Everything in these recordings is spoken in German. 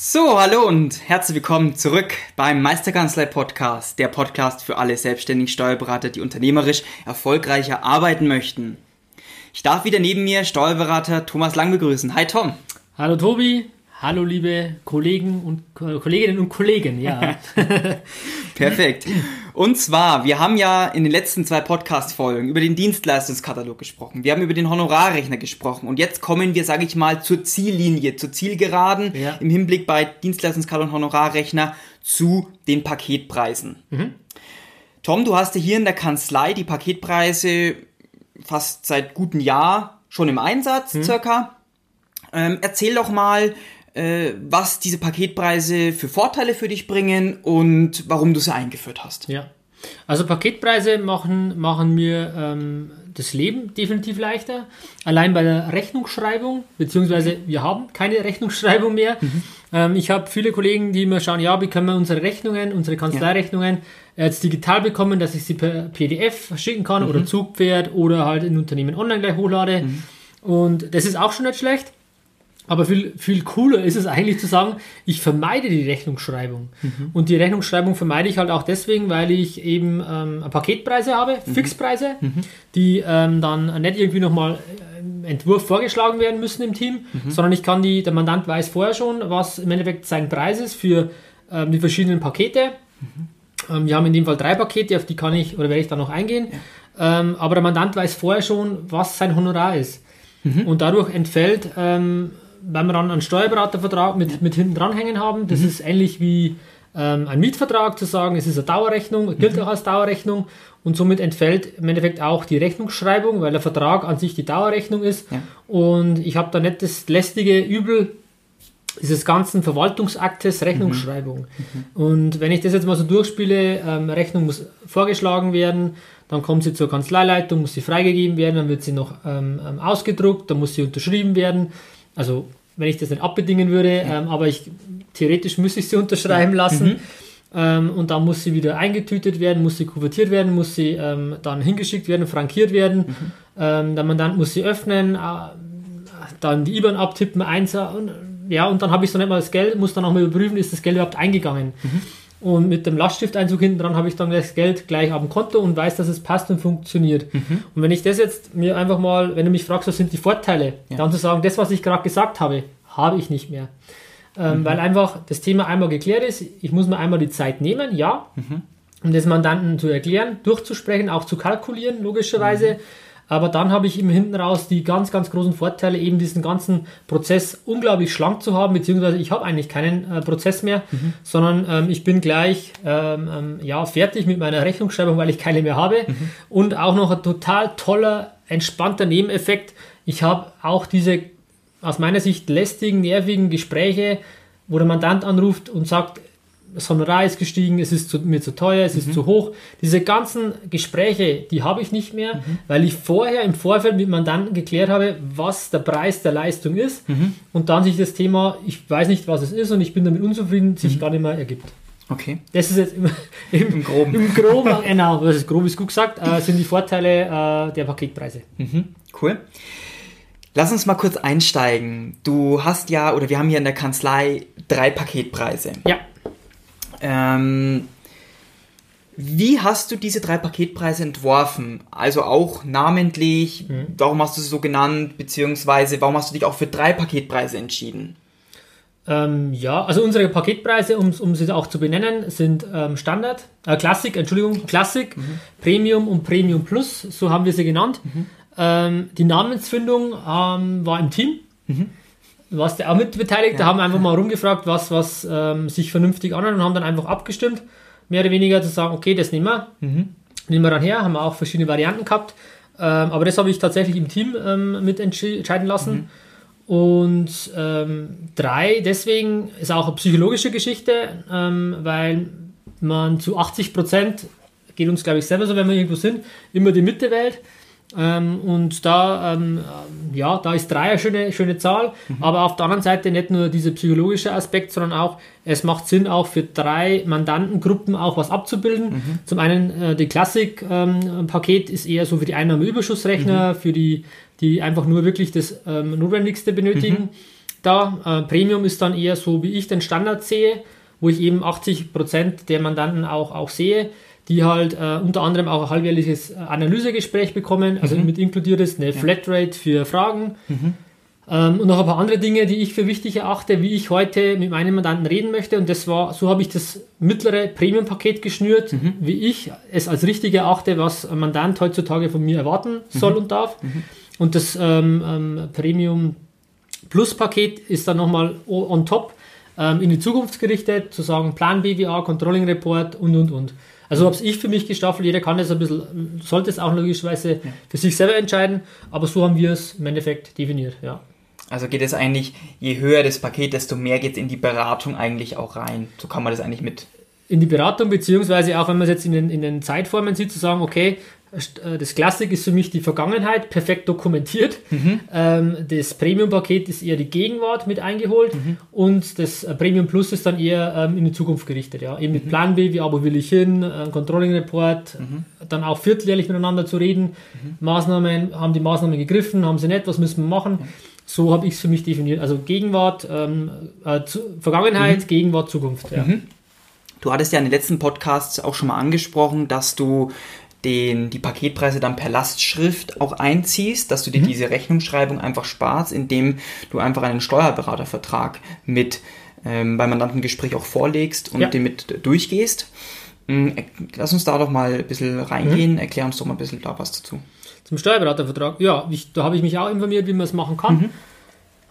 So, hallo und herzlich willkommen zurück beim Meisterkanzlei Podcast, der Podcast für alle selbstständigen Steuerberater, die unternehmerisch erfolgreicher arbeiten möchten. Ich darf wieder neben mir Steuerberater Thomas Lang begrüßen. Hi Tom. Hallo Tobi, hallo liebe Kollegen und äh, Kolleginnen und Kollegen, ja. Perfekt. Und zwar, wir haben ja in den letzten zwei Podcast-Folgen über den Dienstleistungskatalog gesprochen. Wir haben über den Honorarrechner gesprochen. Und jetzt kommen wir, sage ich mal, zur Ziellinie, zur Zielgeraden Ja. im Hinblick bei Dienstleistungskatalog und Honorarrechner zu den Paketpreisen. Tom, du hast ja hier in der Kanzlei die Paketpreise fast seit gutem Jahr schon im Einsatz, circa. Ähm, erzähl doch mal, äh, was diese Paketpreise für Vorteile für dich bringen und warum du sie eingeführt hast. ja. Also Paketpreise machen, machen mir ähm, das Leben definitiv leichter. Allein bei der Rechnungsschreibung, beziehungsweise wir haben keine Rechnungsschreibung mehr. Ähm, ich habe viele Kollegen, die immer schauen, ja, wie können wir unsere Rechnungen, unsere Kanzleirechnungen jetzt digital bekommen, dass ich sie per PDF schicken kann oder Zugpferd oder halt in Unternehmen online gleich hochlade. Und das ist auch schon nicht schlecht. Aber viel, viel cooler ist es eigentlich zu sagen, ich vermeide die Rechnungsschreibung. Und die Rechnungsschreibung vermeide ich halt auch deswegen, weil ich eben ähm, Paketpreise habe, Fixpreise, die ähm, dann nicht irgendwie nochmal im Entwurf vorgeschlagen werden müssen im Team, sondern ich kann die, der Mandant weiß vorher schon, was im Endeffekt sein Preis ist für ähm, die verschiedenen Pakete. Ähm, wir haben in dem Fall drei Pakete, auf die kann ich oder werde ich dann noch eingehen. Ähm, aber der Mandant weiß vorher schon, was sein Honorar ist. Und dadurch entfällt, ähm, wenn wir dann einen Steuerberatervertrag mit, mit hinten dranhängen haben, das ist ähnlich wie ähm, ein Mietvertrag zu sagen, es ist eine Dauerrechnung, gilt auch als Dauerrechnung und somit entfällt im Endeffekt auch die Rechnungsschreibung, weil der Vertrag an sich die Dauerrechnung ist Ja. und ich habe da nicht das lästige Übel dieses ganzen Verwaltungsaktes Rechnungsschreibung. Und wenn ich das jetzt mal so durchspiele, ähm, Rechnung muss vorgeschlagen werden, dann kommt sie zur Kanzleileitung, muss sie freigegeben werden, dann wird sie noch ähm, ähm, ausgedruckt, dann muss sie unterschrieben werden. Also wenn ich das nicht abbedingen würde, ähm, aber ich theoretisch müsste ich sie unterschreiben lassen. Ähm, und dann muss sie wieder eingetütet werden, muss sie kuvertiert werden, muss sie ähm, dann hingeschickt werden, frankiert werden. Ähm, der Mandant muss sie öffnen, äh, dann die IBAN abtippen, eins, und, ja, und dann habe ich so nicht mal das Geld, muss dann auch mal überprüfen, ist das Geld überhaupt eingegangen. Und mit dem Laststifteinzug hinten dran habe ich dann das Geld gleich auf dem Konto und weiß, dass es passt und funktioniert. Und wenn ich das jetzt mir einfach mal, wenn du mich fragst, was sind die Vorteile, dann zu sagen, das, was ich gerade gesagt habe, habe ich nicht mehr. Ähm, Weil einfach das Thema einmal geklärt ist, ich muss mir einmal die Zeit nehmen, ja, um das Mandanten zu erklären, durchzusprechen, auch zu kalkulieren, logischerweise. Aber dann habe ich eben hinten raus die ganz, ganz großen Vorteile, eben diesen ganzen Prozess unglaublich schlank zu haben, beziehungsweise ich habe eigentlich keinen äh, Prozess mehr, sondern ähm, ich bin gleich ähm, ähm, ja, fertig mit meiner Rechnungsschreibung, weil ich keine mehr habe. Und auch noch ein total toller, entspannter Nebeneffekt. Ich habe auch diese aus meiner Sicht lästigen, nervigen Gespräche, wo der Mandant anruft und sagt, das Honorar ist gestiegen, es ist zu, mir zu teuer, es ist zu hoch. Diese ganzen Gespräche, die habe ich nicht mehr, weil ich vorher im Vorfeld mit Mandanten geklärt habe, was der Preis der Leistung ist und dann sich das Thema, ich weiß nicht, was es ist und ich bin damit unzufrieden, sich gar nicht mehr ergibt. Okay. Das ist jetzt im, im, Im Groben. Im Groben, genau, das ist grob ist gut gesagt, äh, sind die Vorteile äh, der Paketpreise. Cool. Lass uns mal kurz einsteigen. Du hast ja, oder wir haben hier in der Kanzlei drei Paketpreise. Ja. Ähm, wie hast du diese drei Paketpreise entworfen? Also auch namentlich, warum hast du sie so genannt, beziehungsweise warum hast du dich auch für drei Paketpreise entschieden? Ähm, ja, also unsere Paketpreise, um, um sie auch zu benennen, sind ähm, Standard, äh, Classic, Entschuldigung, Classic, Premium und Premium Plus, so haben wir sie genannt. Ähm, die Namensfindung ähm, war im Team. Du warst ja auch mit beteiligt, da haben wir einfach mal rumgefragt, was, was ähm, sich vernünftig anhört und haben dann einfach abgestimmt, mehr oder weniger zu sagen, okay, das nehmen wir. Nehmen wir dann her, haben wir auch verschiedene Varianten gehabt. Ähm, aber das habe ich tatsächlich im Team ähm, mit entscheiden lassen. Und ähm, drei, deswegen ist auch eine psychologische Geschichte, ähm, weil man zu 80 Prozent, geht uns glaube ich selber so, wenn wir irgendwo sind, immer die Mitte wählt. Ähm, und da, ähm, ja, da ist drei eine schöne, schöne Zahl, mhm. aber auf der anderen Seite nicht nur dieser psychologische Aspekt, sondern auch, es macht Sinn, auch für drei Mandantengruppen auch was abzubilden. Mhm. Zum einen, äh, die Klassik-Paket ähm, ist eher so für die Einnahmeüberschussrechner, mhm. für die, die einfach nur wirklich das ähm, Notwendigste benötigen. Mhm. Da, äh, Premium ist dann eher so, wie ich den Standard sehe, wo ich eben 80% der Mandanten auch, auch sehe die halt äh, unter anderem auch ein halbjährliches Analysegespräch bekommen, also mhm. mit inkludiert ist eine Flatrate für Fragen. Mhm. Ähm, und noch ein paar andere Dinge, die ich für wichtig erachte, wie ich heute mit meinem Mandanten reden möchte. Und das war, so habe ich das mittlere Premium-Paket geschnürt, mhm. wie ich es als richtig erachte, was ein Mandant heutzutage von mir erwarten soll mhm. und darf. Mhm. Und das ähm, ähm, Premium Plus-Paket ist dann nochmal on top ähm, in die Zukunft gerichtet, zu sagen Plan BWA, Controlling Report und und und. Also habe ich für mich gestaffelt, jeder kann das ein bisschen, sollte es auch logischerweise ja. für sich selber entscheiden, aber so haben wir es im Endeffekt definiert, ja. Also geht es eigentlich, je höher das Paket, desto mehr geht es in die Beratung eigentlich auch rein. So kann man das eigentlich mit. In die Beratung, beziehungsweise auch wenn man es jetzt in den, in den Zeitformen sieht, zu sagen, okay, das Klassik ist für mich die Vergangenheit, perfekt dokumentiert. Mhm. Ähm, das Premium-Paket ist eher die Gegenwart mit eingeholt mhm. und das äh, Premium Plus ist dann eher ähm, in die Zukunft gerichtet. Ja. Eben mit mhm. Plan B, wie aber will ich hin, äh, Controlling Report, mhm. dann auch vierteljährlich miteinander zu reden. Mhm. Maßnahmen, haben die Maßnahmen gegriffen, haben sie nicht, was müssen wir machen? So habe ich es für mich definiert. Also Gegenwart, ähm, äh, zu, Vergangenheit, mhm. Gegenwart, Zukunft. Ja. Du hattest ja in den letzten Podcasts auch schon mal angesprochen, dass du den, die Paketpreise dann per Lastschrift auch einziehst, dass du dir mhm. diese Rechnungsschreibung einfach sparst, indem du einfach einen Steuerberatervertrag mit ähm, beim Mandantengespräch auch vorlegst und ja. den mit durchgehst. Ähm, lass uns da doch mal ein bisschen reingehen, mhm. erklär uns doch mal ein bisschen da was dazu. Zum Steuerberatervertrag, ja, ich, da habe ich mich auch informiert, wie man es machen kann. Mhm.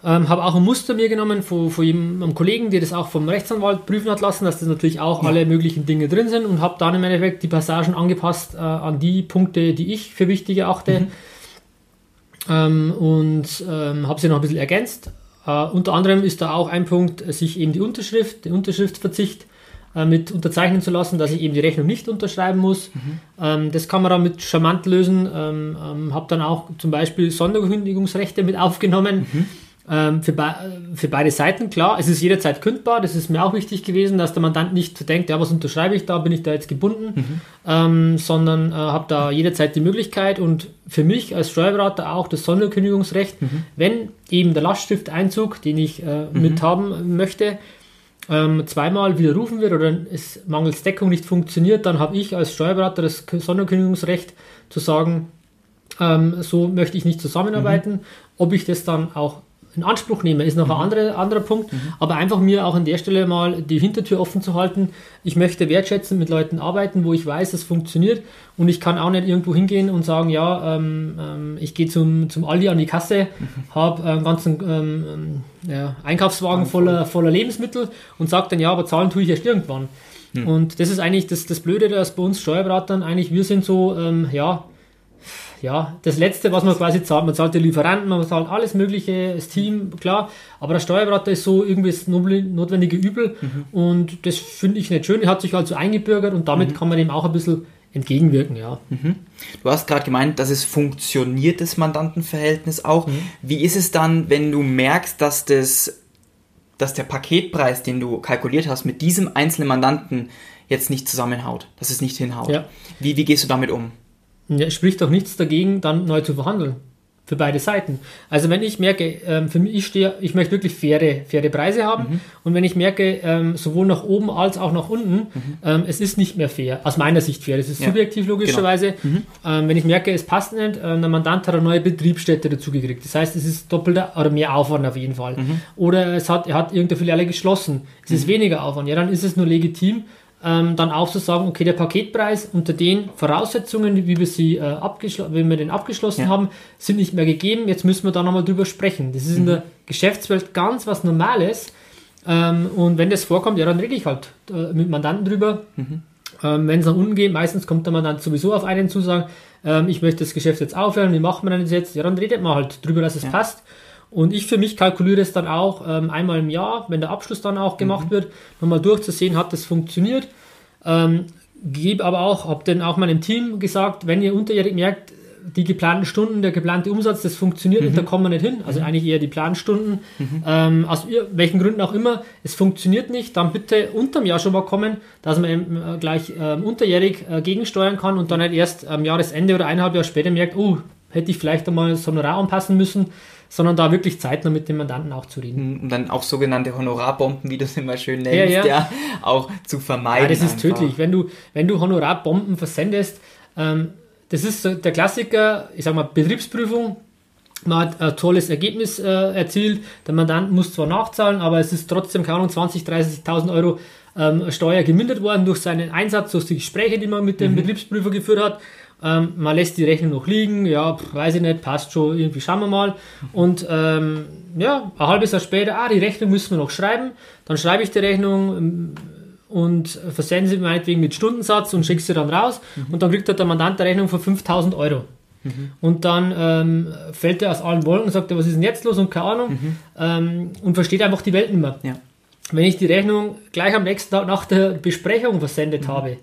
Ähm, habe auch ein Muster mir genommen von, von einem Kollegen, der das auch vom Rechtsanwalt prüfen hat lassen, dass das natürlich auch ja. alle möglichen Dinge drin sind und habe dann im Endeffekt die Passagen angepasst äh, an die Punkte, die ich für wichtig erachte. Mhm. Ähm, und ähm, habe sie noch ein bisschen ergänzt. Äh, unter anderem ist da auch ein Punkt, sich eben die Unterschrift, den Unterschriftsverzicht äh, mit unterzeichnen zu lassen, dass ich eben die Rechnung nicht unterschreiben muss. Mhm. Ähm, das kann man dann mit charmant lösen. Ähm, ähm, habe dann auch zum Beispiel Sonderkündigungsrechte mit aufgenommen. Mhm ähm, für, be für, beide Seiten, klar, es ist jederzeit kündbar, das ist mir auch wichtig gewesen, dass der Mandant nicht denkt, ja, was unterschreibe ich da, bin ich da jetzt gebunden, mhm. ähm, sondern äh, habe da jederzeit die Möglichkeit und für mich als Steuerberater auch das Sonderkündigungsrecht, mhm. wenn eben der Lastschrifteinzug, den ich äh, mhm. mit haben möchte, ähm, zweimal widerrufen wird oder es mangels Deckung nicht funktioniert, dann habe ich als Steuerberater das Sonderkündigungsrecht zu sagen, ähm, so möchte ich nicht zusammenarbeiten. Mhm. Ob ich das dann auch in Anspruch nehme, ist noch mhm. ein anderer, anderer Punkt. Mhm. Aber einfach mir auch an der Stelle mal die Hintertür offen zu halten. Ich möchte wertschätzend mit Leuten arbeiten, wo ich weiß, es funktioniert. Und ich kann auch nicht irgendwo hingehen und sagen, ja, ähm, ähm, ich gehe zum, zum Aldi an die Kasse, mhm. habe einen ganzen ähm, ähm ja, Einkaufswagen voller, voller Lebensmittel und sage dann, ja, aber zahlen tue ich erst irgendwann. Mhm. Und das ist eigentlich das, das Blöde, dass bei uns Steuerberatern eigentlich, wir sind so, ähm, ja, ja, das Letzte, was man quasi zahlt, man zahlt die Lieferanten, man zahlt alles Mögliche, das Team, klar, aber der Steuerberater ist so irgendwie das notwendige Übel mhm. und das finde ich nicht schön, er hat sich also eingebürgert und damit mhm. kann man dem auch ein bisschen entgegenwirken, ja. Mhm. Du hast gerade gemeint, dass es funktioniert, das Mandantenverhältnis auch. Mhm. Wie ist es dann, wenn du merkst, dass das dass der Paketpreis, den du kalkuliert hast, mit diesem einzelnen Mandanten jetzt nicht zusammenhaut, dass es nicht hinhaut. Ja. Wie, wie gehst du damit um? Ja, spricht doch nichts dagegen, dann neu zu verhandeln. Für beide Seiten. Also wenn ich merke, ähm, für mich, ich stehe, ich möchte wirklich faire, faire Preise haben mhm. und wenn ich merke, ähm, sowohl nach oben als auch nach unten, mhm. ähm, es ist nicht mehr fair, aus meiner Sicht fair, das ist ja. subjektiv logischerweise, genau. mhm. Ähm, wenn ich merke, es passt nicht, ähm, der Mandant hat eine neue Betriebsstätte dazugekriegt. Das heißt, es ist doppelter oder mehr Aufwand auf jeden Fall. Mhm. Oder es hat, er hat irgendeine Filiale geschlossen, es ist mhm. weniger Aufwand. Ja, dann ist es nur legitim, ähm, dann auch zu sagen, okay, der Paketpreis unter den Voraussetzungen, wie wir sie äh, abgeschlossen, wenn wir den abgeschlossen ja. haben, sind nicht mehr gegeben. Jetzt müssen wir da nochmal drüber sprechen. Das ist mhm. in der Geschäftswelt ganz was Normales. Ähm, und wenn das vorkommt, ja, dann rede ich halt äh, mit Mandanten drüber. Mhm. Ähm, wenn es nach unten geht, meistens kommt der Mandant sowieso auf einen zu sagen, ähm, ich möchte das Geschäft jetzt aufhören, wie macht man das jetzt? Ja, dann redet man halt drüber, dass es ja. passt. Und ich für mich kalkuliere es dann auch ähm, einmal im Jahr, wenn der Abschluss dann auch gemacht mhm. wird, nochmal durchzusehen, hat das funktioniert. Ähm, gebe aber auch, habe dann auch meinem Team gesagt, wenn ihr unterjährig merkt, die geplanten Stunden, der geplante Umsatz, das funktioniert mhm. und da kommen wir nicht hin. Also mhm. eigentlich eher die Planstunden, mhm. ähm, aus welchen Gründen auch immer, es funktioniert nicht, dann bitte unterm Jahr schon mal kommen, dass man eben äh, gleich ähm, unterjährig äh, gegensteuern kann und dann nicht erst am Jahresende oder eineinhalb Jahre später merkt, oh, hätte ich vielleicht einmal das Honorar anpassen müssen, sondern da wirklich Zeit noch mit dem Mandanten auch zu reden. Und dann auch sogenannte Honorarbomben, wie du es immer schön nennst, ja, ja. ja auch zu vermeiden. Ja, das ist einfach. tödlich. Wenn du, wenn du Honorarbomben versendest, ähm, das ist der Klassiker, ich sag mal, Betriebsprüfung. Man hat ein tolles Ergebnis äh, erzielt. Der Mandant muss zwar nachzahlen, aber es ist trotzdem, keine Ahnung, 20.000, 30.000 Euro ähm, Steuer gemindert worden durch seinen Einsatz, durch die Gespräche, die man mit dem mhm. Betriebsprüfer geführt hat. Ähm, man lässt die Rechnung noch liegen, ja, pff, weiß ich nicht, passt schon, irgendwie schauen wir mal. Und ähm, ja, ein halbes Jahr später, ah, die Rechnung müssen wir noch schreiben. Dann schreibe ich die Rechnung, ähm, und versenden sie meinetwegen mit Stundensatz und schickst sie dann raus mhm. und dann kriegt der Mandant eine Rechnung von 5000 Euro. Mhm. Und dann ähm, fällt er aus allen Wolken und sagt, was ist denn jetzt los und keine Ahnung mhm. ähm, und versteht einfach die Welt nicht mehr. Ja. Wenn ich die Rechnung gleich am nächsten Tag nach der Besprechung versendet mhm. habe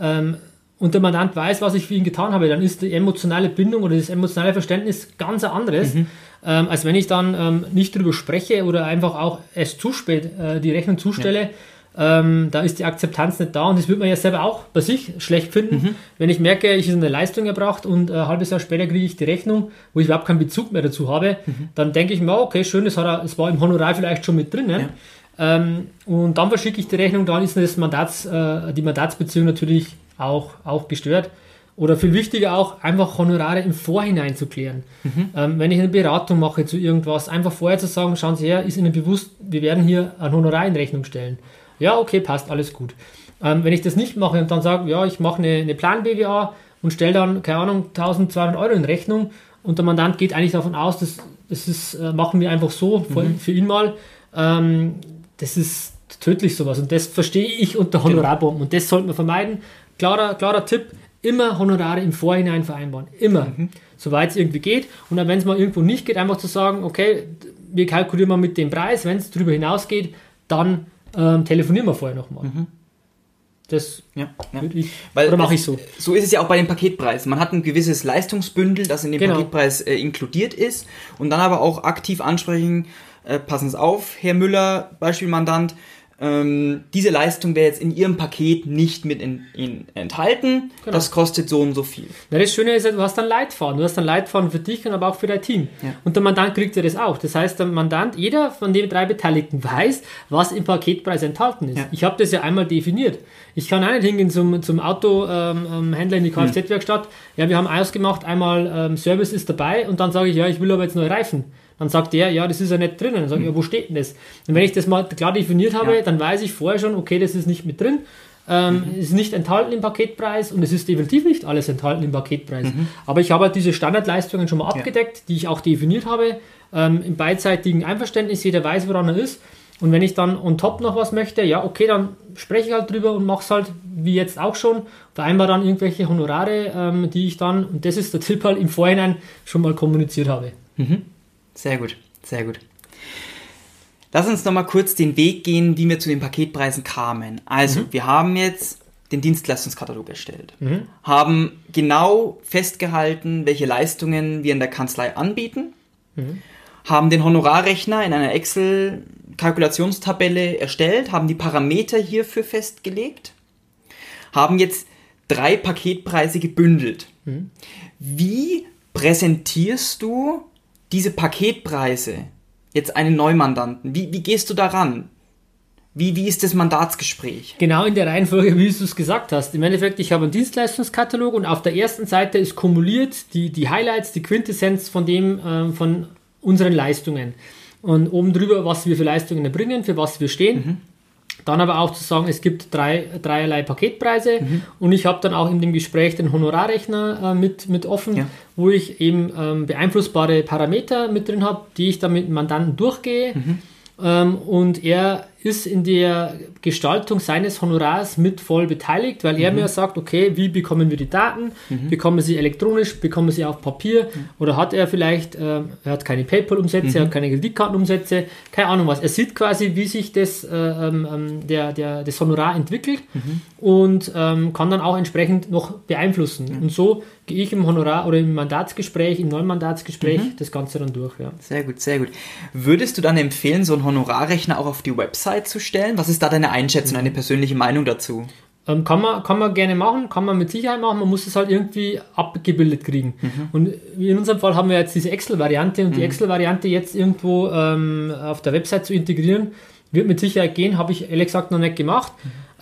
ähm, und der Mandant weiß, was ich für ihn getan habe, dann ist die emotionale Bindung oder das emotionale Verständnis ganz anderes, mhm. ähm, als wenn ich dann ähm, nicht darüber spreche oder einfach auch erst zu spät äh, die Rechnung zustelle. Ja ähm, da ist die Akzeptanz nicht da und das wird man ja selber auch bei sich schlecht finden, mhm. wenn ich merke, ich habe eine Leistung erbracht und ein halbes Jahr später kriege ich die Rechnung, wo ich überhaupt keinen Bezug mehr dazu habe, mhm. dann denke ich mir, okay, schön, das, er, das war im Honorar vielleicht schon mit drin. Ja. Ähm, und dann verschicke ich die Rechnung, dann ist das Mandats, äh, die Mandatsbeziehung natürlich auch, auch gestört. Oder viel wichtiger auch, einfach Honorare im Vorhinein zu klären. Mhm. Ähm, wenn ich eine Beratung mache zu irgendwas, einfach vorher zu sagen, schauen Sie her, ist Ihnen bewusst, wir werden hier ein Honorar in Rechnung stellen. Ja, okay, passt, alles gut. Ähm, wenn ich das nicht mache und dann sage, ja, ich mache eine, eine Plan-BWA und stelle dann, keine Ahnung, 1200 Euro in Rechnung und der Mandant geht eigentlich davon aus, dass das ist, äh, machen wir einfach so für, mhm. für ihn mal. Ähm, das ist tödlich sowas und das verstehe ich unter genau. Honorarbomben und das sollten wir vermeiden. Klarer, klarer Tipp, immer Honorare im Vorhinein vereinbaren. Immer. Mhm. Soweit es irgendwie geht. Und dann, wenn es mal irgendwo nicht geht, einfach zu sagen, okay, wir kalkulieren mal mit dem Preis, wenn es darüber hinausgeht, dann ähm, telefonieren wir vorher nochmal. Mhm. Das ja, ja. Ich, Weil oder mache ich so. So ist es ja auch bei den Paketpreisen. Man hat ein gewisses Leistungsbündel, das in dem genau. Paketpreis äh, inkludiert ist und dann aber auch aktiv ansprechen, äh, passen Sie auf, Herr Müller, Beispielmandant, ähm, diese Leistung wäre jetzt in Ihrem Paket nicht mit in, in enthalten. Genau. Das kostet so und so viel. Ja, das Schöne ist, du hast dann Leitfaden. Du hast dann Leitfaden für dich und aber auch für dein Team. Ja. Und der Mandant kriegt ja das auch. Das heißt, der Mandant, jeder von den drei Beteiligten weiß, was im Paketpreis enthalten ist. Ja. Ich habe das ja einmal definiert. Ich kann auch nicht hingehen zum, zum Autohändler ähm, ähm in die Kfz-Werkstatt. Ja, wir haben ausgemacht, einmal ähm, Service ist dabei und dann sage ich, ja, ich will aber jetzt neue Reifen. Dann sagt der, ja, das ist ja nicht drin. Dann sage ich, ja, wo steht denn das? Und wenn ich das mal klar definiert habe, ja. dann weiß ich vorher schon, okay, das ist nicht mit drin. Ähm, mhm. ist nicht enthalten im Paketpreis und es ist definitiv nicht alles enthalten im Paketpreis. Mhm. Aber ich habe halt diese Standardleistungen schon mal abgedeckt, ja. die ich auch definiert habe, ähm, im beidseitigen Einverständnis, jeder weiß, woran er ist. Und wenn ich dann on top noch was möchte, ja, okay, dann spreche ich halt drüber und mache es halt wie jetzt auch schon. Vereinbar dann irgendwelche Honorare, ähm, die ich dann, und das ist der Tipp halt im Vorhinein schon mal kommuniziert habe. Mhm. Sehr gut, sehr gut. Lass uns nochmal kurz den Weg gehen, wie wir zu den Paketpreisen kamen. Also, mhm. wir haben jetzt den Dienstleistungskatalog erstellt, mhm. haben genau festgehalten, welche Leistungen wir in der Kanzlei anbieten, mhm. haben den Honorarrechner in einer Excel-Kalkulationstabelle erstellt, haben die Parameter hierfür festgelegt, haben jetzt drei Paketpreise gebündelt. Mhm. Wie präsentierst du diese Paketpreise jetzt einen Neumandanten? Wie, wie gehst du daran? Wie, wie ist das Mandatsgespräch? Genau in der Reihenfolge, wie du es gesagt hast. Im Endeffekt, ich habe einen Dienstleistungskatalog und auf der ersten Seite ist kumuliert die, die Highlights, die Quintessenz von dem, äh, von unseren Leistungen. Und oben drüber, was wir für Leistungen erbringen, für was wir stehen. Mhm. Dann aber auch zu sagen, es gibt drei, dreierlei Paketpreise mhm. und ich habe dann auch in dem Gespräch den Honorarrechner äh, mit, mit offen, ja. wo ich eben ähm, beeinflussbare Parameter mit drin habe, die ich dann mit dem Mandanten durchgehe. Mhm. Ähm, und er ist in der Gestaltung seines Honorars mit voll beteiligt, weil er mir sagt, okay, wie bekommen wir die Daten? Bekommen wir sie elektronisch, bekommen wir sie auf Papier oder hat er vielleicht, äh, er hat keine PayPal-Umsätze, er hat keine Kreditkartenumsätze, keine Ahnung was. Er sieht quasi, wie sich das, äh, ähm, ähm, der, der, das Honorar entwickelt und ähm, kann dann auch entsprechend noch beeinflussen. Und so gehe ich im Honorar oder im Mandatsgespräch, im neuen Mandatsgespräch das Ganze dann durch. Ja. Sehr gut, sehr gut. Würdest du dann empfehlen, so einen Honorarrechner auch auf die Website zu stellen? Was ist da deine Einschätzung, deine persönliche Meinung dazu? Ähm, kann, man, kann man gerne machen, kann man mit Sicherheit machen, man muss es halt irgendwie abgebildet kriegen. Und in unserem Fall haben wir jetzt diese Excel-Variante und die Excel-Variante jetzt irgendwo ähm, auf der Website zu integrieren, wird mit Sicherheit gehen, habe ich ehrlich gesagt noch nicht gemacht.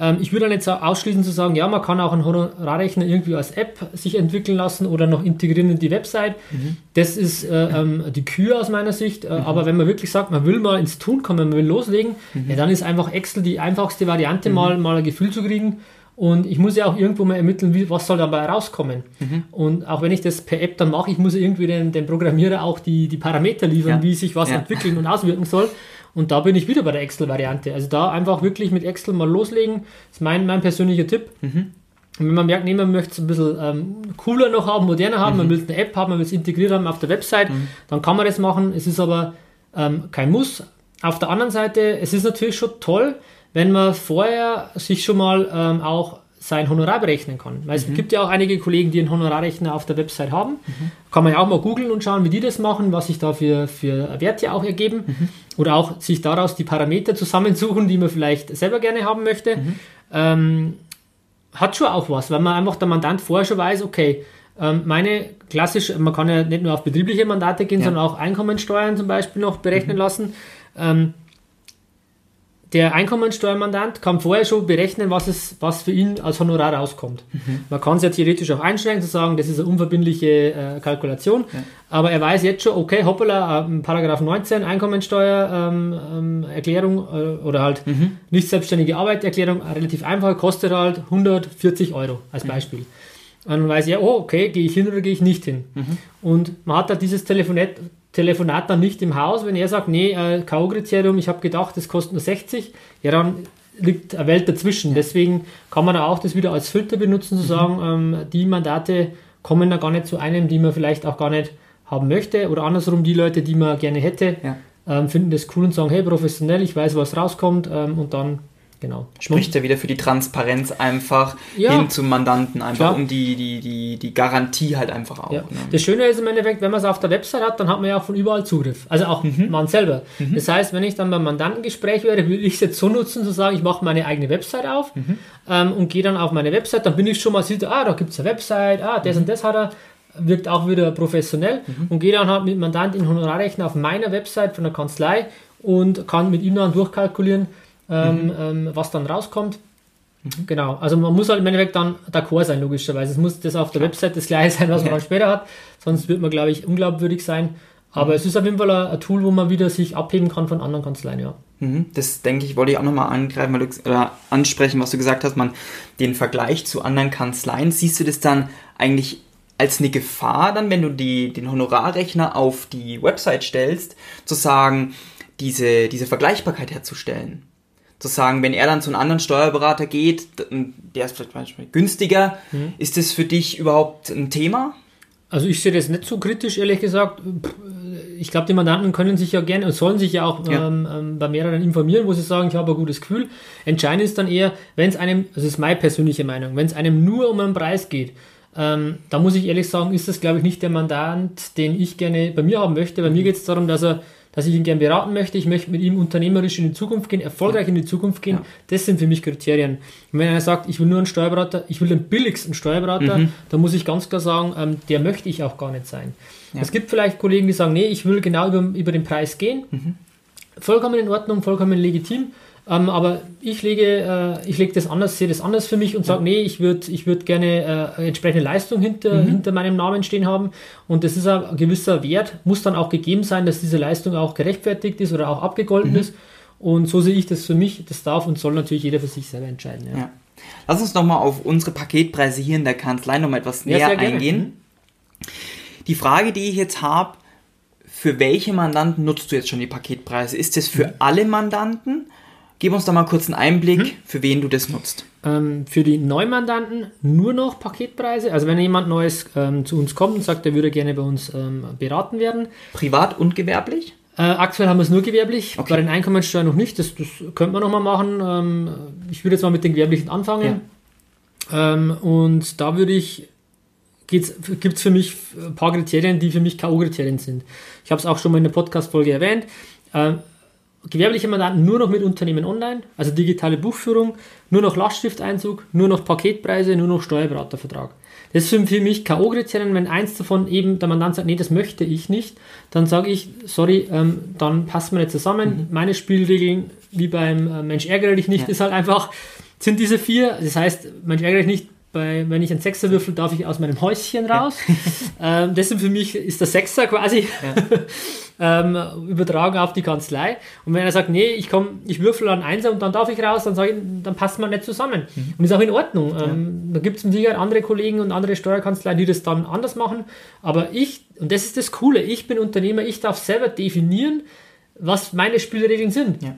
Ähm, ich würde dann jetzt auch ausschließen zu sagen, ja, man kann auch einen Honorarrechner irgendwie als App sich entwickeln lassen oder noch integrieren in die Website. Das ist äh, ähm, die Kür aus meiner Sicht. Äh, Aber wenn man wirklich sagt, man will mal ins Tun kommen, man will loslegen, ja, dann ist einfach Excel die einfachste Variante, mal, mal ein Gefühl zu kriegen. Und ich muss ja auch irgendwo mal ermitteln, wie, was soll dabei rauskommen. Und auch wenn ich das per App dann mache, ich muss irgendwie den, dem Programmierer auch die, die Parameter liefern, Ja. wie sich was Ja. entwickeln und auswirken soll. Und da bin ich wieder bei der Excel-Variante. Also da einfach wirklich mit Excel mal loslegen. Das ist mein, mein persönlicher Tipp. Und wenn man merkt, nee, man möchte es ein bisschen ähm, cooler noch haben, moderner haben, man will eine App haben, man will es integriert haben auf der Website, dann kann man das machen. Es ist aber ähm, kein Muss. Auf der anderen Seite, es ist natürlich schon toll, wenn man vorher sich schon mal ähm, auch sein Honorar berechnen kann. Weil es gibt ja auch einige Kollegen, die einen Honorarrechner auf der Website haben. Kann man ja auch mal googeln und schauen, wie die das machen, was sich da für, für Werte auch ergeben. Oder auch sich daraus die Parameter zusammensuchen, die man vielleicht selber gerne haben möchte. Ähm, hat schon auch was, weil man einfach der Mandant vorher schon weiß, okay, ähm, meine klassisch, man kann ja nicht nur auf betriebliche Mandate gehen, Ja. sondern auch Einkommensteuern zum Beispiel noch berechnen lassen. Ähm, der Einkommensteuermandant kann vorher schon berechnen, was, es, was für ihn als Honorar rauskommt. Man kann es ja theoretisch auch einschränken, zu sagen, das ist eine unverbindliche äh, Kalkulation, aber er weiß jetzt schon, okay, hoppala, äh, Paragraph 19 Einkommensteuererklärung ähm, ähm, äh, oder halt nicht selbstständige Arbeiterklärung, relativ einfach, kostet halt 140 Euro als Beispiel. Und dann weiß er, oh, okay, gehe ich hin oder gehe ich nicht hin. Und man hat da dieses Telefonat, Telefonat dann nicht im Haus, wenn er sagt, nee, äh, K.O.-Kriterium, ich habe gedacht, das kostet nur 60, ja, dann liegt eine Welt dazwischen. Deswegen kann man auch das wieder als Filter benutzen, zu sagen, ähm, die Mandate kommen da gar nicht zu einem, die man vielleicht auch gar nicht haben möchte oder andersrum, die Leute, die man gerne hätte, Ja. ähm, finden das cool und sagen, hey, professionell, ich weiß, was rauskommt ähm, und dann, genau. Spricht ja wieder für die Transparenz einfach Ja. hin zum Mandanten, einfach Klar. um die, die, die, die Garantie halt einfach auch. Ja. Ne? Das Schöne ist im Endeffekt, wenn man es auf der Website hat, dann hat man ja auch von überall Zugriff. Also auch man selber. Das heißt, wenn ich dann beim Mandantengespräch wäre, will ich es jetzt so nutzen, zu sagen, ich mache meine eigene Website auf ähm, und gehe dann auf meine Website, dann bin ich schon mal, sieht, ah, da gibt es eine Website, ah, das und das hat er, wirkt auch wieder professionell und gehe dann halt mit Mandant in Honorarrechner auf meiner Website von der Kanzlei und kann mit ihm dann durchkalkulieren, ähm, ähm, was dann rauskommt. Genau, also man muss halt im Endeffekt dann d'accord sein, logischerweise. Es muss das auf der Website das gleiche sein, was man dann später hat, sonst wird man, glaube ich, unglaubwürdig sein. Aber es ist auf jeden Fall ein, ein Tool, wo man wieder sich abheben kann von anderen Kanzleien, ja. Mhm, Das denke ich, wollte ich auch nochmal angreifen, weil du, oder ansprechen, was du gesagt hast, man den Vergleich zu anderen Kanzleien, siehst du das dann eigentlich als eine Gefahr dann, wenn du die, den Honorarrechner auf die Website stellst, zu sagen, diese, diese Vergleichbarkeit herzustellen? Zu sagen, wenn er dann zu einem anderen Steuerberater geht, der ist vielleicht manchmal günstiger, ist das für dich überhaupt ein Thema? Also ich sehe das nicht so kritisch, ehrlich gesagt. Ich glaube, die Mandanten können sich ja gerne und sollen sich ja auch Ja. Ähm, ähm, bei mehreren informieren, wo sie sagen, ich habe ein gutes Gefühl. Entscheidend ist dann eher, wenn es einem, das ist meine persönliche Meinung, wenn es einem nur um einen Preis geht, ähm, da muss ich ehrlich sagen, ist das, glaube ich, nicht der Mandant, den ich gerne bei mir haben möchte. Bei mir geht es darum, dass er dass ich ihn gerne beraten möchte, ich möchte mit ihm unternehmerisch in die Zukunft gehen, erfolgreich in die Zukunft gehen, das sind für mich Kriterien. Und wenn einer sagt, ich will nur einen Steuerberater, ich will den billigsten Steuerberater, dann muss ich ganz klar sagen, ähm, der möchte ich auch gar nicht sein. Es gibt vielleicht Kollegen, die sagen, nee, ich will genau über, über den Preis gehen. Vollkommen in Ordnung, vollkommen legitim. Ähm, aber ich lege, äh, ich lege das anders, sehe das anders für mich und sage, nee, ich würde ich würd gerne äh, entsprechende Leistung hinter, hinter meinem Namen stehen haben. Und das ist ein gewisser Wert, muss dann auch gegeben sein, dass diese Leistung auch gerechtfertigt ist oder auch abgegolten ist. Und so sehe ich das für mich. Das darf und soll natürlich jeder für sich selber entscheiden. Ja. Ja. Lass uns nochmal auf unsere Paketpreise hier in der Kanzlei nochmal etwas Ja, näher gerne. eingehen. Die Frage, die ich jetzt habe, für welche Mandanten nutzt du jetzt schon die Paketpreise? Ist das für alle Mandanten? Gib uns doch mal kurz einen Einblick, hm? für wen du das nutzt. Ähm, für die Neumandanten nur noch Paketpreise. Also wenn jemand Neues ähm, zu uns kommt und sagt, er würde gerne bei uns ähm, beraten werden. Privat und gewerblich? Äh, aktuell haben wir es nur gewerblich, okay. bei den Einkommensteuern noch nicht. Das, das könnte man nochmal machen. Ähm, ich würde jetzt mal mit den gewerblichen anfangen. Ja. Ähm, und da würde ich gibt es für mich ein paar Kriterien, die für mich K.O.-Kriterien sind. Ich habe es auch schon mal in der Podcast-Folge erwähnt. Ähm, gewerbliche Mandanten nur noch mit Unternehmen online, also digitale Buchführung, nur noch Lastschrifteinzug, nur noch Paketpreise, nur noch Steuerberatervertrag. Das sind für mich K.O.-Kriterien. Wenn eins davon eben der Mandant sagt, nee, das möchte ich nicht, dann sage ich, sorry, ähm, dann passen wir nicht zusammen. Mhm. Meine Spielregeln, wie beim äh, Mensch ärgere dich nicht, ja. ist halt einfach, sind diese vier. Das heißt, Mensch ärgere dich nicht, bei, wenn ich einen Sechser würfel, darf ich aus meinem Häuschen raus. Ja. ähm, deswegen für mich ist der Sechser quasi ja. ähm, übertragen auf die Kanzlei. Und wenn er sagt, nee, ich komme, ich würfel an Einser und dann darf ich raus, dann sage ich, dann passt man nicht zusammen. Mhm. Und ist auch in Ordnung. Ähm, ja. Da gibt es mit Sicherheit andere Kollegen und andere Steuerkanzleien, die das dann anders machen. Aber ich, und das ist das Coole, ich bin Unternehmer, ich darf selber definieren, was meine Spielregeln sind. Ja.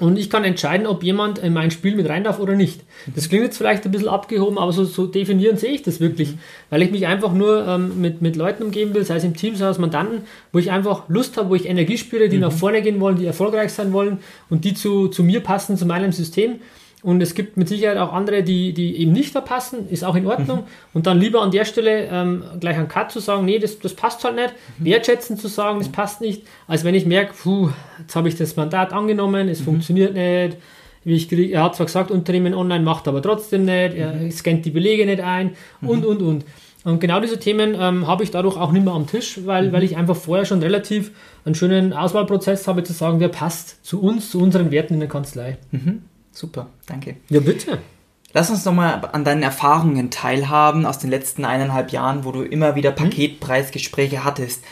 Und ich kann entscheiden, ob jemand in mein Spiel mit rein darf oder nicht. Das klingt jetzt vielleicht ein bisschen abgehoben, aber so, so definieren sehe ich das wirklich. Mhm. Weil ich mich einfach nur ähm, mit, mit Leuten umgeben will, sei es im Team, sei es Mandanten, wo ich einfach Lust habe, wo ich Energie spüre, die mhm. nach vorne gehen wollen, die erfolgreich sein wollen und die zu, zu mir passen, zu meinem System. Und es gibt mit Sicherheit auch andere, die, die eben nicht verpassen, ist auch in Ordnung. Mhm. Und dann lieber an der Stelle ähm, gleich einen Cut zu sagen, nee, das, das passt halt nicht. Mhm. Wertschätzen zu sagen, das passt nicht. Als wenn ich merke, puh, jetzt habe ich das Mandat angenommen, es mhm. funktioniert nicht. Wie ich krieg, er hat zwar gesagt, Unternehmen online macht aber trotzdem nicht, er mhm. scannt die Belege nicht ein und, mhm. und, und. Und genau diese Themen ähm, habe ich dadurch auch nicht mehr am Tisch, weil, mhm. weil ich einfach vorher schon relativ einen schönen Auswahlprozess habe, zu sagen, wer passt zu uns, zu unseren Werten in der Kanzlei. Mhm. Super, danke. Ja, bitte. Lass uns nochmal an deinen Erfahrungen teilhaben aus den letzten eineinhalb Jahren, wo du immer wieder mhm. Paketpreisgespräche hattest.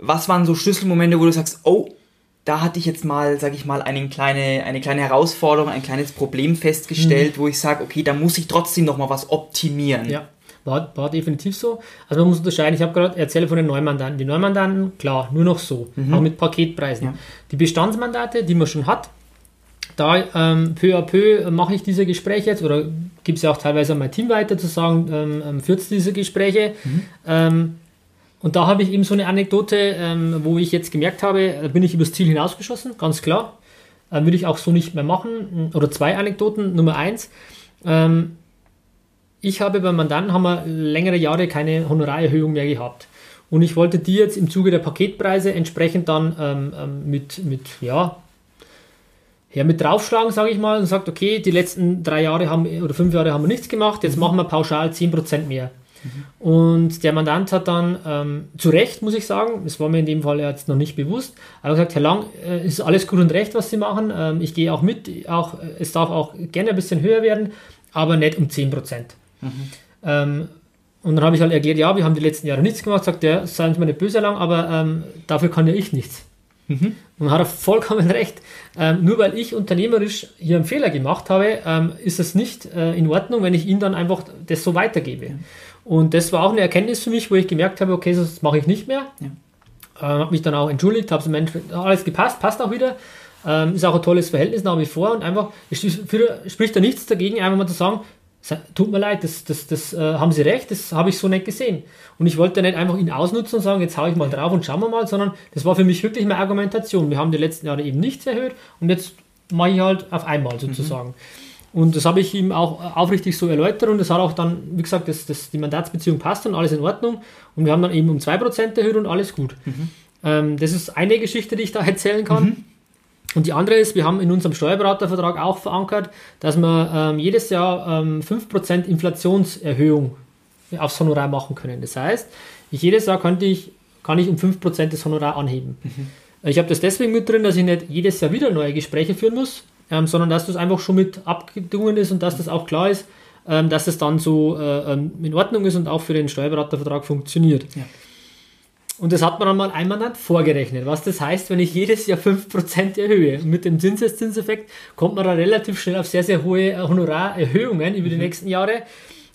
Was waren so Schlüsselmomente, wo du sagst, oh, da hatte ich jetzt mal, sag ich mal, eine kleine, eine kleine Herausforderung, ein kleines Problem festgestellt, mhm. wo ich sage, okay, da muss ich trotzdem nochmal was optimieren. Ja, war, war definitiv so. Also man muss unterscheiden, ich habe gerade erzählt von den Neumandanten. Die Neumandanten, klar, nur noch so, mhm. auch mit Paketpreisen. Ja. Die Bestandsmandate, die man schon hat, da ähm, peu à peu mache ich diese Gespräche jetzt oder gibt es ja auch teilweise an mein Team weiter zu sagen, ähm, ähm führt diese Gespräche. Mhm. Ähm, und da habe ich eben so eine Anekdote, ähm, wo ich jetzt gemerkt habe, da bin ich übers Ziel hinausgeschossen, ganz klar. Äh, würde ich auch so nicht mehr machen. Oder zwei Anekdoten. Nummer eins. Ähm, ich habe beim Mandanten haben wir längere Jahre keine Honorarerhöhung mehr gehabt. Und ich wollte die jetzt im Zuge der Paketpreise entsprechend dann mit, mit ja, ja, mit draufschlagen, sage ich mal, und sagt, okay, die letzten drei Jahre haben oder fünf Jahre haben wir nichts gemacht, jetzt mhm. machen wir pauschal 10% mehr. Mhm. Und der Mandant hat dann ähm, zu Recht, muss ich sagen, das war mir in dem Fall jetzt noch nicht bewusst, aber gesagt, Herr Lang, äh, ist alles gut und recht, was Sie machen. Ähm, ich gehe auch mit, auch, es darf auch gerne ein bisschen höher werden, aber nicht um 10%. Mhm. Ähm, und dann habe ich halt erklärt, ja, wir haben die letzten Jahre nichts gemacht, sagt er, seien Sie mir nicht böse lang, aber ähm, dafür kann ja ich nichts. Mhm. Und hat er vollkommen recht. Ähm, nur weil ich unternehmerisch hier einen Fehler gemacht habe, ähm, ist es nicht äh, in Ordnung, wenn ich ihm dann einfach das so weitergebe. Ja. Und das war auch eine Erkenntnis für mich, wo ich gemerkt habe, okay, das mache ich nicht mehr. Ja. Ähm, habe mich dann auch entschuldigt, habe Mensch, alles gepasst, passt auch wieder. Ähm, ist auch ein tolles Verhältnis nach wie vor und einfach, es spricht da nichts dagegen, einfach mal zu sagen, tut mir leid, das, das, das äh, haben Sie recht, das habe ich so nicht gesehen. Und ich wollte nicht einfach ihn ausnutzen und sagen, jetzt haue ich mal drauf und schauen wir mal, sondern das war für mich wirklich meine Argumentation. Wir haben die letzten Jahre eben nichts erhöht und jetzt mache ich halt auf einmal sozusagen. Mhm. Und das habe ich ihm auch aufrichtig so erläutert und das hat auch dann, wie gesagt, das, das, die Mandatsbeziehung passt und alles in Ordnung. Und wir haben dann eben um 2% erhöht und alles gut. Mhm. Ähm, das ist eine Geschichte, die ich da erzählen kann. Mhm. Und die andere ist, wir haben in unserem Steuerberatervertrag auch verankert, dass wir ähm, jedes Jahr ähm, 5% Inflationserhöhung aufs Honorar machen können. Das heißt, ich jedes Jahr könnte ich, kann ich um 5% das Honorar anheben. Mhm. Ich habe das deswegen mit drin, dass ich nicht jedes Jahr wieder neue Gespräche führen muss, ähm, sondern dass das einfach schon mit abgedungen ist und dass das auch klar ist, ähm, dass es dann so äh, ähm, in Ordnung ist und auch für den Steuerberatervertrag funktioniert. Ja. Und das hat man dann mal einmal nicht vorgerechnet. Was das heißt, wenn ich jedes Jahr 5% erhöhe. Und mit dem Zinseszinseffekt kommt man da relativ schnell auf sehr, sehr hohe Honorarerhöhungen über die mhm. nächsten Jahre.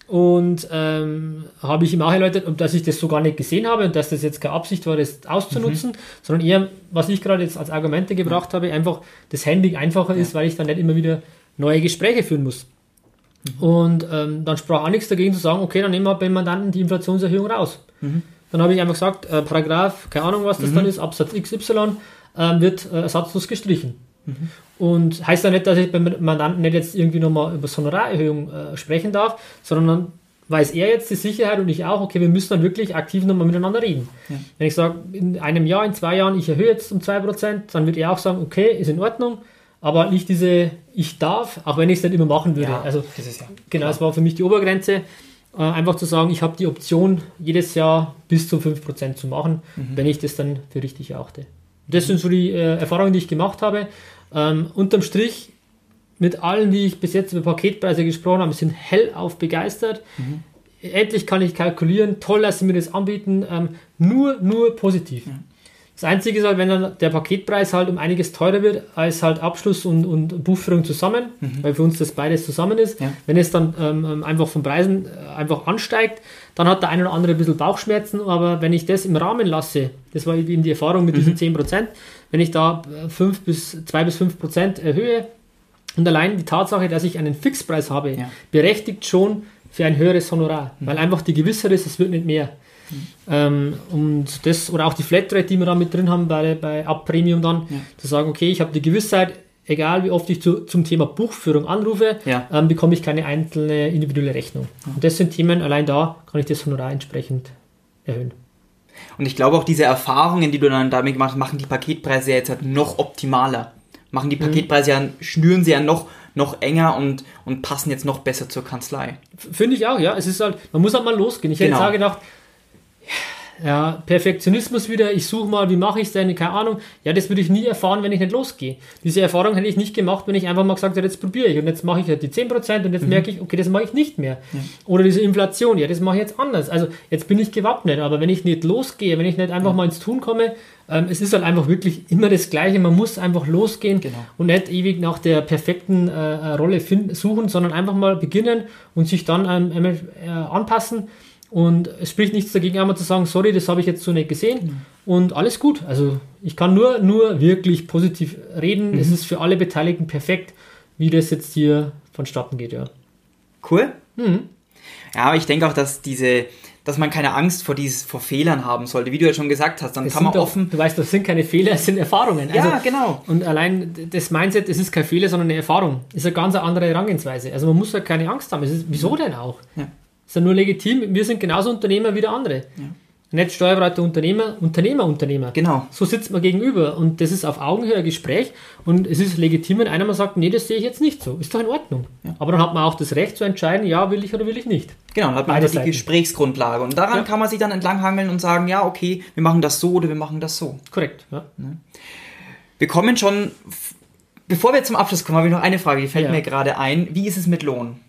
Und ähm, habe ich ihm auch erläutert, dass ich das so gar nicht gesehen habe und dass das jetzt keine Absicht war, das auszunutzen, mhm. sondern eher, was ich gerade jetzt als Argumente gebracht habe, einfach das Handling einfacher ja. ist, weil ich dann nicht immer wieder neue Gespräche führen muss. Mhm. Und ähm, dann sprach auch nichts dagegen zu sagen, okay, dann nehmen wir beim Mandanten die Inflationserhöhung raus. Mhm. Dann habe ich einfach gesagt, äh, Paragraph, keine Ahnung, was das mhm. dann ist, Absatz XY, äh, wird äh, ersatzlos gestrichen. Mhm. Und heißt ja nicht, dass ich beim Mandanten nicht jetzt irgendwie nochmal über Honorarerhöhung äh, sprechen darf, sondern dann weiß er jetzt die Sicherheit und ich auch, okay, wir müssen dann wirklich aktiv nochmal miteinander reden. Ja. Wenn ich sage, in einem Jahr, in zwei Jahren, ich erhöhe jetzt um 2%, dann wird er auch sagen, okay, ist in Ordnung, aber nicht diese, ich darf, auch wenn ich es nicht immer machen würde. Ja, also, das ist ja genau, das war für mich die Obergrenze. Äh, einfach zu sagen, ich habe die Option, jedes Jahr bis zu 5% zu machen, mhm. wenn ich das dann für richtig erachte. Das sind so die äh, Erfahrungen, die ich gemacht habe. Ähm, unterm Strich, mit allen, die ich bis jetzt über Paketpreise gesprochen habe, sind hellauf begeistert. Mhm. Endlich kann ich kalkulieren, toll, dass sie mir das anbieten. Ähm, nur, nur positiv. Ja. Das Einzige ist halt, wenn dann der Paketpreis halt um einiges teurer wird als halt Abschluss und, und Buchführung zusammen, mhm. weil für uns das beides zusammen ist. Ja. Wenn es dann ähm, ähm einfach von Preisen äh, einfach ansteigt, dann hat der eine oder andere ein bisschen Bauchschmerzen, aber wenn ich das im Rahmen lasse, das war eben die Erfahrung mit mhm. diesen 10%, wenn ich da 5 bis, 2 bis 5% erhöhe und allein die Tatsache, dass ich einen Fixpreis habe, ja. berechtigt schon für ein höheres Honorar, mhm. weil einfach die Gewissheit ist, es wird nicht mehr. Ähm, und das, oder auch die Flatrate, die wir da mit drin haben bei, bei Up Premium dann, ja. zu sagen, okay, ich habe die Gewissheit, egal wie oft ich zu, zum Thema Buchführung anrufe, ja. ähm, bekomme ich keine einzelne individuelle Rechnung. Ja. Und das sind Themen, allein da kann ich das Honorar entsprechend erhöhen. Und ich glaube auch diese Erfahrungen, die du dann damit machst, machen die Paketpreise jetzt halt noch optimaler. Machen die mhm. Paketpreise ja, schnüren sie ja noch, noch enger und, und passen jetzt noch besser zur Kanzlei. Finde ich auch, ja. Es ist halt, man muss halt mal losgehen. Ich genau. hätte gedacht, ja, Perfektionismus wieder, ich suche mal, wie mache ich es denn, keine Ahnung. Ja, das würde ich nie erfahren, wenn ich nicht losgehe. Diese Erfahrung hätte ich nicht gemacht, wenn ich einfach mal gesagt hätte, jetzt probiere ich und jetzt mache ich halt die 10% und jetzt mhm. merke ich, okay, das mache ich nicht mehr. Ja. Oder diese Inflation, ja, das mache ich jetzt anders. Also jetzt bin ich gewappnet, aber wenn ich nicht losgehe, wenn ich nicht einfach ja. mal ins Tun komme, ähm, es ist halt einfach wirklich immer das Gleiche. Man muss einfach losgehen genau. und nicht ewig nach der perfekten äh, Rolle finden, suchen, sondern einfach mal beginnen und sich dann ähm, äh, anpassen und es spricht nichts dagegen, einmal zu sagen, sorry, das habe ich jetzt so nicht gesehen. Mhm. Und alles gut. Also ich kann nur, nur wirklich positiv reden. Mhm. Es ist für alle Beteiligten perfekt, wie das jetzt hier vonstatten geht, ja. Cool. Mhm. Ja, aber ich denke auch, dass diese, dass man keine Angst vor dieses, vor Fehlern haben sollte, wie du ja schon gesagt hast. Dann das kann man doch, offen. Du weißt, das sind keine Fehler, es sind Erfahrungen. Also, ja, genau. Und allein das Mindset, es ist kein Fehler, sondern eine Erfahrung. ist eine ganz andere Herangehensweise. Also man muss ja keine Angst haben. Ist, wieso denn auch? Ja. Ist ja nur legitim. Wir sind genauso Unternehmer wie der andere. Ja. Nicht Steuerberater, Unternehmer, Unternehmer, Unternehmer. Genau. So sitzt man gegenüber und das ist auf Augenhöhe ein Gespräch und es ist legitim, wenn einer mal sagt, nee, das sehe ich jetzt nicht so. Ist doch in Ordnung. Ja. Aber dann hat man auch das Recht zu entscheiden, ja, will ich oder will ich nicht. Genau, dann hat man halt die Gesprächsgrundlage und daran ja. kann man sich dann entlanghangeln und sagen, ja, okay, wir machen das so oder wir machen das so. Korrekt, ja. Wir kommen schon, bevor wir zum Abschluss kommen, habe ich noch eine Frage, die fällt mir gerade ein. Wie ist es mit Lohn?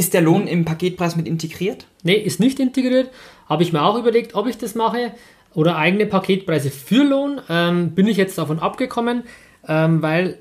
Ist der Lohn im Paketpreis mit integriert? Nee, ist nicht integriert. Habe ich mir auch überlegt, ob ich das mache. Oder eigene Paketpreise für Lohn. Ähm, bin ich jetzt davon abgekommen, ähm, weil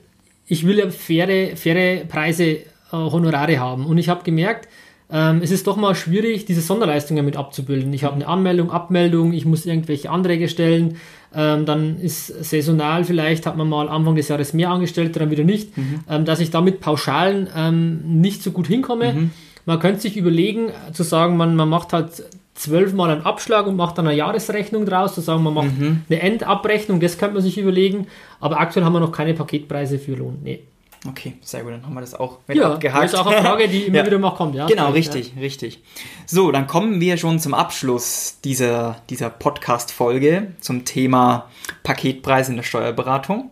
ich will ja faire, faire Preise, äh, Honorare haben. Und ich habe gemerkt, ähm, es ist doch mal schwierig, diese Sonderleistungen mit abzubilden. Ich habe eine Anmeldung, Abmeldung, ich muss irgendwelche Anträge stellen. Ähm, dann ist saisonal vielleicht, hat man mal Anfang des Jahres mehr Angestellte, dann wieder nicht. Mhm. Ähm, dass ich damit Pauschalen ähm, nicht so gut hinkomme. Mhm. Man könnte sich überlegen, zu sagen, man, man macht halt zwölfmal einen Abschlag und macht dann eine Jahresrechnung draus, zu sagen, man macht mhm. eine Endabrechnung, das könnte man sich überlegen. Aber aktuell haben wir noch keine Paketpreise für Lohn. Nee. Okay, sehr gut, dann haben wir das auch mit ja, abgehakt. Das ist auch eine Frage, die immer ja. wieder mal kommt. Ja, genau, richtig, ja. richtig. So, dann kommen wir schon zum Abschluss dieser, dieser Podcast-Folge zum Thema Paketpreise in der Steuerberatung.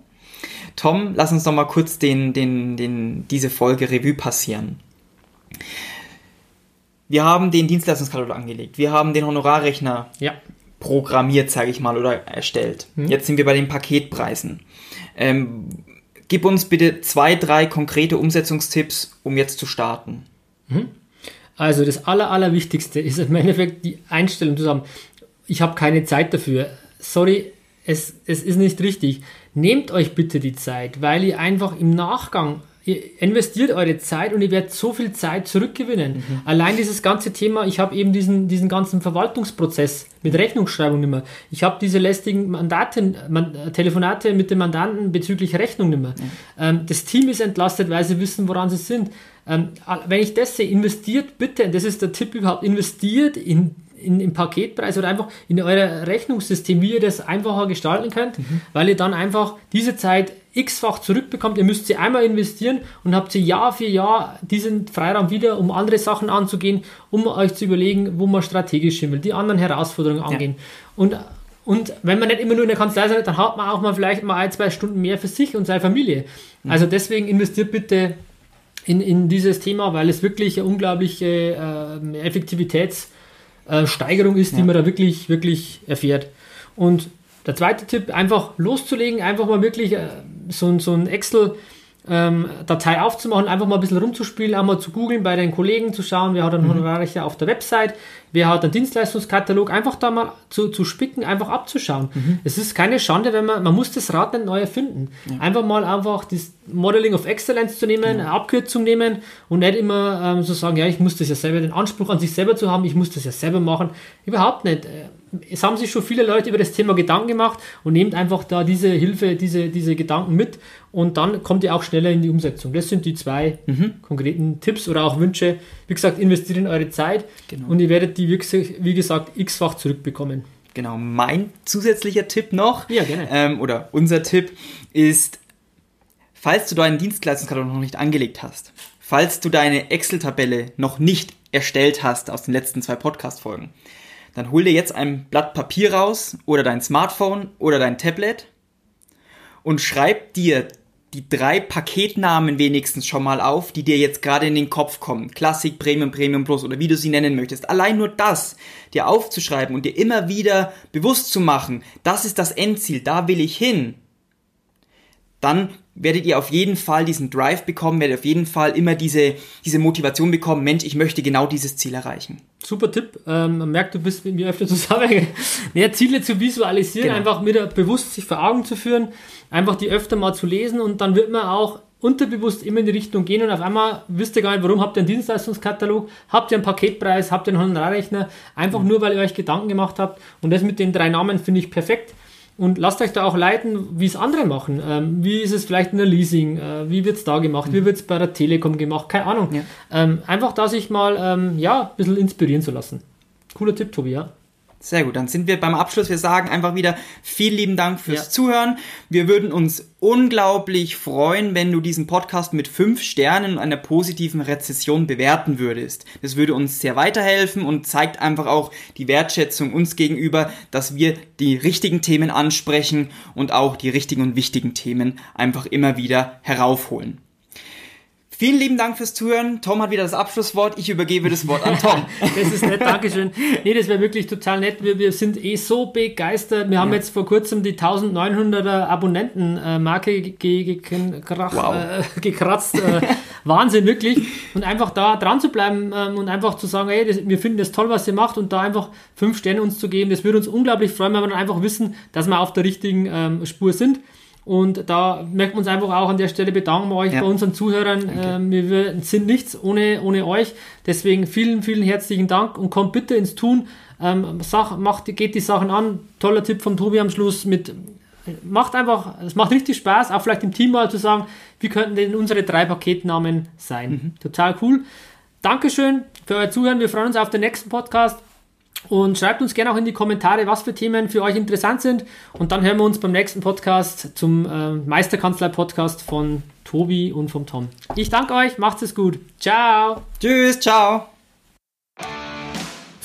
Tom, lass uns doch mal kurz den, den, den, diese Folge Revue passieren. Wir haben den Dienstleistungskatalog angelegt. Wir haben den Honorarrechner ja. programmiert, sage ich mal, oder erstellt. Mhm. Jetzt sind wir bei den Paketpreisen. Ähm, gib uns bitte zwei, drei konkrete Umsetzungstipps, um jetzt zu starten. Mhm. Also das Aller, Allerwichtigste ist im Endeffekt die Einstellung zu sagen, ich habe keine Zeit dafür. Sorry, es, es ist nicht richtig. Nehmt euch bitte die Zeit, weil ihr einfach im Nachgang ihr investiert eure Zeit und ihr werdet so viel Zeit zurückgewinnen. Mhm. Allein dieses ganze Thema, ich habe eben diesen, diesen ganzen Verwaltungsprozess mit Rechnungsschreibung nicht mehr. Ich habe diese lästigen Mandaten, man, Telefonate mit den Mandanten bezüglich Rechnung nicht mehr. Mhm. Ähm, das Team ist entlastet, weil sie wissen, woran sie sind. Ähm, wenn ich das sehe, investiert bitte, das ist der Tipp überhaupt, investiert in in, im Paketpreis oder einfach in euer Rechnungssystem, wie ihr das einfacher gestalten könnt, mhm. weil ihr dann einfach diese Zeit x-fach zurückbekommt. Ihr müsst sie einmal investieren und habt sie Jahr für Jahr diesen Freiraum wieder, um andere Sachen anzugehen, um euch zu überlegen, wo man strategisch hin will, die anderen Herausforderungen angehen. Ja. Und, und wenn man nicht immer nur in der Kanzlei seid, dann hat man auch mal vielleicht mal ein, zwei Stunden mehr für sich und seine Familie. Mhm. Also deswegen investiert bitte in, in dieses Thema, weil es wirklich eine unglaubliche äh, Effektivitätssteigerung ist, ja. die man da wirklich, wirklich erfährt. Und der zweite Tipp, einfach loszulegen, einfach mal wirklich äh, so, so ein Excel- ähm, Datei aufzumachen, einfach mal ein bisschen rumzuspielen, einmal zu googeln, bei den Kollegen zu schauen, wer hat einen mhm. Honorarrechner auf der Website, wer hat einen Dienstleistungskatalog, einfach da mal zu, zu spicken, einfach abzuschauen. Mhm. Es ist keine Schande, wenn man, man muss das Rad nicht neu erfinden. Ja. Einfach mal einfach das Modeling of Excellence zu nehmen, ja. eine Abkürzung nehmen und nicht immer ähm, so sagen, ja, ich muss das ja selber, den Anspruch an sich selber zu haben, ich muss das ja selber machen. Überhaupt nicht. Es haben sich schon viele Leute über das Thema Gedanken gemacht und nehmt einfach da diese Hilfe, diese, diese Gedanken mit und dann kommt ihr auch schneller in die Umsetzung. Das sind die zwei mhm. konkreten Tipps oder auch Wünsche. Wie gesagt, investiert in eure Zeit genau. und ihr werdet die, wie gesagt, x-fach zurückbekommen. Genau, mein zusätzlicher Tipp noch, ja, gerne. Ähm, oder unser Tipp ist, falls du deinen Dienstleistungskatalog noch nicht angelegt hast, falls du deine Excel-Tabelle noch nicht erstellt hast aus den letzten zwei Podcast-Folgen, dann hol dir jetzt ein Blatt Papier raus oder dein Smartphone oder dein Tablet und schreib dir die drei Paketnamen wenigstens schon mal auf, die dir jetzt gerade in den Kopf kommen. Klassik, Premium, Premium Plus oder wie du sie nennen möchtest. Allein nur das dir aufzuschreiben und dir immer wieder bewusst zu machen, das ist das Endziel, da will ich hin. Dann werdet ihr auf jeden Fall diesen Drive bekommen, werdet auf jeden Fall immer diese, diese Motivation bekommen, Mensch, ich möchte genau dieses Ziel erreichen. Super Tipp. Ähm, man merkt, du bist mit mir öfter zusammen. Mehr Ziele zu visualisieren, genau. einfach wieder bewusst sich vor Augen zu führen, einfach die öfter mal zu lesen und dann wird man auch unterbewusst immer in die Richtung gehen und auf einmal wisst ihr gar nicht, warum habt ihr einen Dienstleistungskatalog, habt ihr einen Paketpreis, habt ihr einen Honorarrechner, einfach mhm. nur, weil ihr euch Gedanken gemacht habt und das mit den drei Namen finde ich perfekt und lasst euch da auch leiten, wie es andere machen. Ähm, wie ist es vielleicht in der Leasing? Äh, wie wird es da gemacht? Mhm. Wie wird es bei der Telekom gemacht? Keine Ahnung. Ja. Ähm, einfach da sich mal ähm, ja, ein bisschen inspirieren zu lassen. Cooler Tipp, Tobi, ja. Sehr gut, dann sind wir beim Abschluss. Wir sagen einfach wieder vielen lieben Dank fürs ja. Zuhören. Wir würden uns unglaublich freuen, wenn du diesen Podcast mit fünf Sternen und einer positiven Rezession bewerten würdest. Das würde uns sehr weiterhelfen und zeigt einfach auch die Wertschätzung uns gegenüber, dass wir die richtigen Themen ansprechen und auch die richtigen und wichtigen Themen einfach immer wieder heraufholen. Vielen lieben Dank fürs Zuhören. Tom hat wieder das Abschlusswort. Ich übergebe das Wort an Tom. das ist nett, Dankeschön. Nee, das wäre wirklich total nett. Wir, wir sind eh so begeistert. Wir haben ja. jetzt vor kurzem die 1900er Abonnenten-Marke ge ge wow. äh, gekratzt. Äh, Wahnsinn, wirklich. Und einfach da dran zu bleiben ähm, und einfach zu sagen, hey, das, wir finden das toll, was ihr macht und da einfach fünf Sterne uns zu geben. Das würde uns unglaublich freuen, wenn wir dann einfach wissen, dass wir auf der richtigen ähm, Spur sind. Und da möchten wir uns einfach auch an der Stelle bedanken bei euch, ja. bei unseren Zuhörern. Ähm, wir sind nichts ohne, ohne euch. Deswegen vielen, vielen herzlichen Dank und kommt bitte ins Tun. Ähm, Sach, macht, geht die Sachen an. Toller Tipp von Tobi am Schluss mit macht einfach, es macht richtig Spaß, auch vielleicht im Team mal zu sagen, wie könnten denn unsere drei Paketnamen sein. Mhm. Total cool. Dankeschön für euer Zuhören. Wir freuen uns auf den nächsten Podcast. Und schreibt uns gerne auch in die Kommentare, was für Themen für euch interessant sind. Und dann hören wir uns beim nächsten Podcast zum äh, Meisterkanzlei-Podcast von Tobi und vom Tom. Ich danke euch, macht es gut. Ciao. Tschüss, ciao.